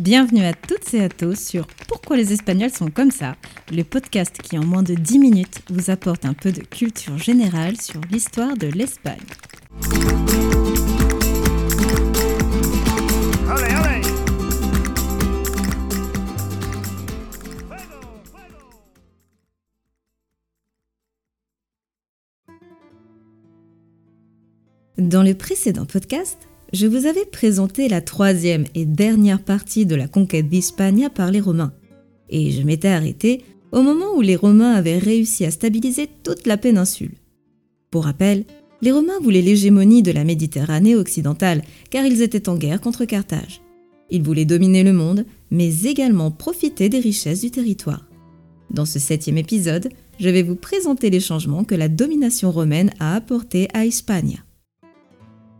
Bienvenue à toutes et à tous sur Pourquoi les Espagnols sont comme ça, le podcast qui en moins de 10 minutes vous apporte un peu de culture générale sur l'histoire de l'Espagne. Dans le précédent podcast, je vous avais présenté la troisième et dernière partie de la conquête d'Hispania par les Romains, et je m'étais arrêté au moment où les Romains avaient réussi à stabiliser toute la péninsule. Pour rappel, les Romains voulaient l'hégémonie de la Méditerranée occidentale car ils étaient en guerre contre Carthage. Ils voulaient dominer le monde, mais également profiter des richesses du territoire. Dans ce septième épisode, je vais vous présenter les changements que la domination romaine a apportés à Hispania.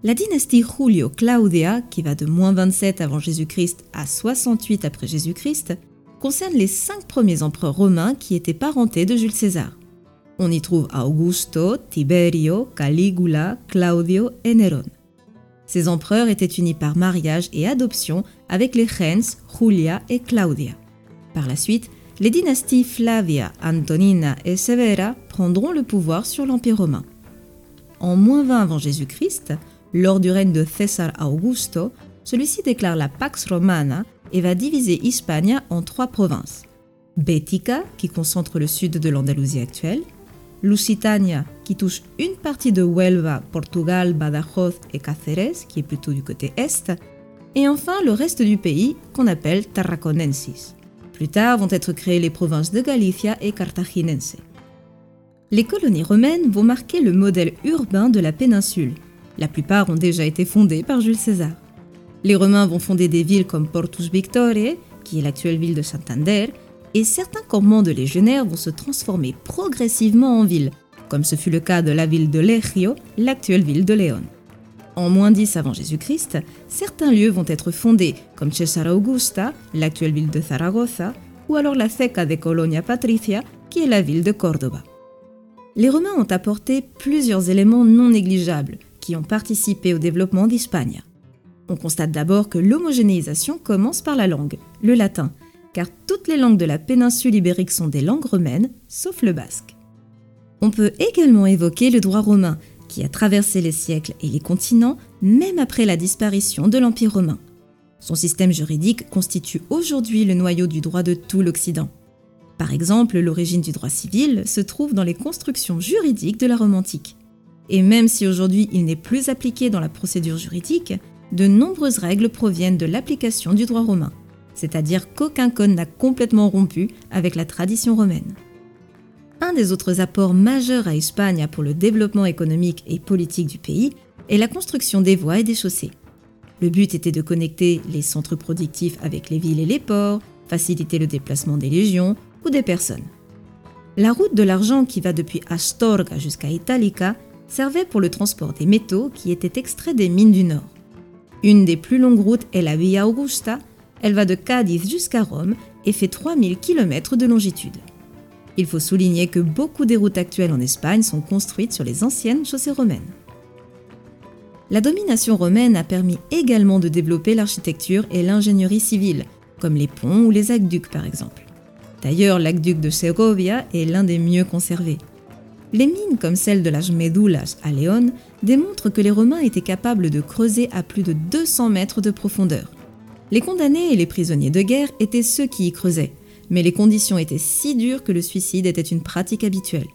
La dynastie Julio Claudia, qui va de moins 27 avant Jésus-Christ à 68 après Jésus-Christ, concerne les cinq premiers empereurs romains qui étaient parentés de Jules César. On y trouve Augusto, Tiberio, Caligula, Claudio et Néron. Ces empereurs étaient unis par mariage et adoption avec les reines Julia et Claudia. Par la suite, les dynasties Flavia, Antonina et Severa prendront le pouvoir sur l'Empire romain. En moins 20 avant Jésus-Christ, lors du règne de César Augusto, celui-ci déclare la Pax Romana et va diviser Hispania en trois provinces. Bética, qui concentre le sud de l'Andalousie actuelle, Lusitania, qui touche une partie de Huelva, Portugal, Badajoz et Cáceres, qui est plutôt du côté est, et enfin le reste du pays, qu'on appelle Tarraconensis. Plus tard vont être créées les provinces de Galicia et Cartaginense. Les colonies romaines vont marquer le modèle urbain de la péninsule, la plupart ont déjà été fondées par Jules César. Les Romains vont fonder des villes comme Portus Victoriae, qui est l'actuelle ville de Santander, et certains campements de légionnaires vont se transformer progressivement en villes, comme ce fut le cas de la ville de Legio, l'actuelle ville de Léon. En moins 10 avant Jésus-Christ, certains lieux vont être fondés, comme Cesara Augusta, l'actuelle ville de Zaragoza, ou alors la Ceca de Colonia Patricia, qui est la ville de Córdoba. Les Romains ont apporté plusieurs éléments non négligeables, qui ont participé au développement d'Hispania. On constate d'abord que l'homogénéisation commence par la langue, le latin, car toutes les langues de la péninsule ibérique sont des langues romaines, sauf le basque. On peut également évoquer le droit romain, qui a traversé les siècles et les continents, même après la disparition de l'Empire romain. Son système juridique constitue aujourd'hui le noyau du droit de tout l'Occident. Par exemple, l'origine du droit civil se trouve dans les constructions juridiques de la Rome antique. Et même si aujourd'hui il n'est plus appliqué dans la procédure juridique, de nombreuses règles proviennent de l'application du droit romain, c'est-à-dire qu'aucun code n'a complètement rompu avec la tradition romaine. Un des autres apports majeurs à Espagne pour le développement économique et politique du pays est la construction des voies et des chaussées. Le but était de connecter les centres productifs avec les villes et les ports, faciliter le déplacement des légions ou des personnes. La route de l'argent qui va depuis Astorga jusqu'à Italica servait pour le transport des métaux qui étaient extraits des mines du Nord. Une des plus longues routes est la Via Augusta, elle va de Cadiz jusqu'à Rome et fait 3000 km de longitude. Il faut souligner que beaucoup des routes actuelles en Espagne sont construites sur les anciennes chaussées romaines. La domination romaine a permis également de développer l'architecture et l'ingénierie civile, comme les ponts ou les aqueducs par exemple. D'ailleurs, l'aqueduc de Segovia est l'un des mieux conservés. Les mines comme celle de l'âge Medulas à Léon démontrent que les Romains étaient capables de creuser à plus de 200 mètres de profondeur. Les condamnés et les prisonniers de guerre étaient ceux qui y creusaient, mais les conditions étaient si dures que le suicide était une pratique habituelle.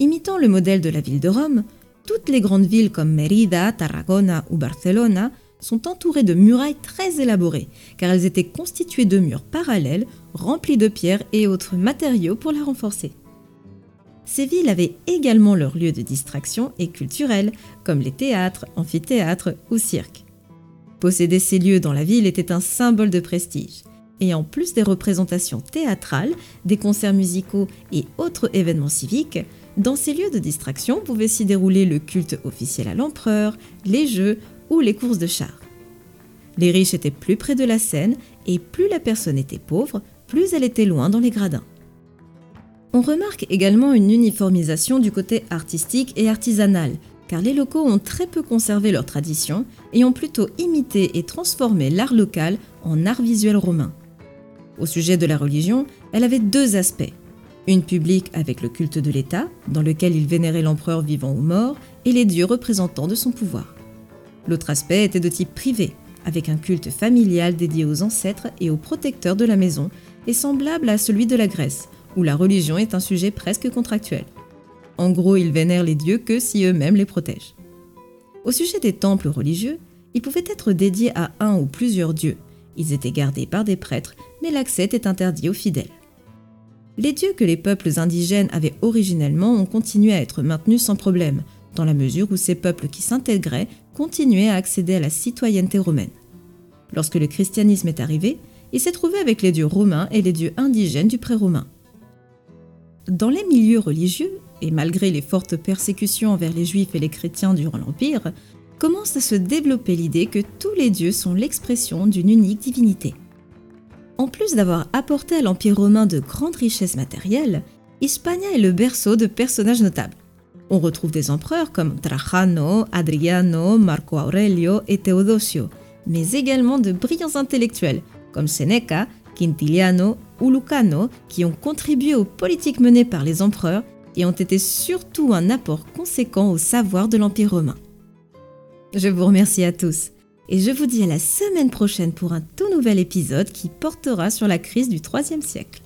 Imitant le modèle de la ville de Rome, toutes les grandes villes comme Mérida, Tarragona ou Barcelona sont entourées de murailles très élaborées, car elles étaient constituées de murs parallèles remplis de pierres et autres matériaux pour la renforcer. Ces villes avaient également leurs lieux de distraction et culturels, comme les théâtres, amphithéâtres ou cirques. Posséder ces lieux dans la ville était un symbole de prestige. Et en plus des représentations théâtrales, des concerts musicaux et autres événements civiques, dans ces lieux de distraction pouvait s'y dérouler le culte officiel à l'empereur, les jeux ou les courses de chars. Les riches étaient plus près de la scène et plus la personne était pauvre, plus elle était loin dans les gradins. On remarque également une uniformisation du côté artistique et artisanal, car les locaux ont très peu conservé leur tradition et ont plutôt imité et transformé l'art local en art visuel romain. Au sujet de la religion, elle avait deux aspects. Une publique avec le culte de l'État, dans lequel il vénérait l'empereur vivant ou mort, et les dieux représentants de son pouvoir. L'autre aspect était de type privé, avec un culte familial dédié aux ancêtres et aux protecteurs de la maison, et semblable à celui de la Grèce, où la religion est un sujet presque contractuel. En gros, ils vénèrent les dieux que si eux-mêmes les protègent. Au sujet des temples religieux, ils pouvaient être dédiés à un ou plusieurs dieux. Ils étaient gardés par des prêtres, mais l'accès était interdit aux fidèles. Les dieux que les peuples indigènes avaient originellement ont continué à être maintenus sans problème, dans la mesure où ces peuples qui s'intégraient continuaient à accéder à la citoyenneté romaine. Lorsque le christianisme est arrivé, il s'est trouvé avec les dieux romains et les dieux indigènes du pré-romain. Dans les milieux religieux, et malgré les fortes persécutions envers les juifs et les chrétiens durant l'Empire, commence à se développer l'idée que tous les dieux sont l'expression d'une unique divinité. En plus d'avoir apporté à l'Empire romain de grandes richesses matérielles, Hispania est le berceau de personnages notables. On retrouve des empereurs comme Trajano, Adriano, Marco Aurelio et Theodosio, mais également de brillants intellectuels comme Seneca, Quintiliano ou Lucano qui ont contribué aux politiques menées par les empereurs et ont été surtout un apport conséquent au savoir de l'Empire romain. Je vous remercie à tous et je vous dis à la semaine prochaine pour un tout nouvel épisode qui portera sur la crise du IIIe siècle.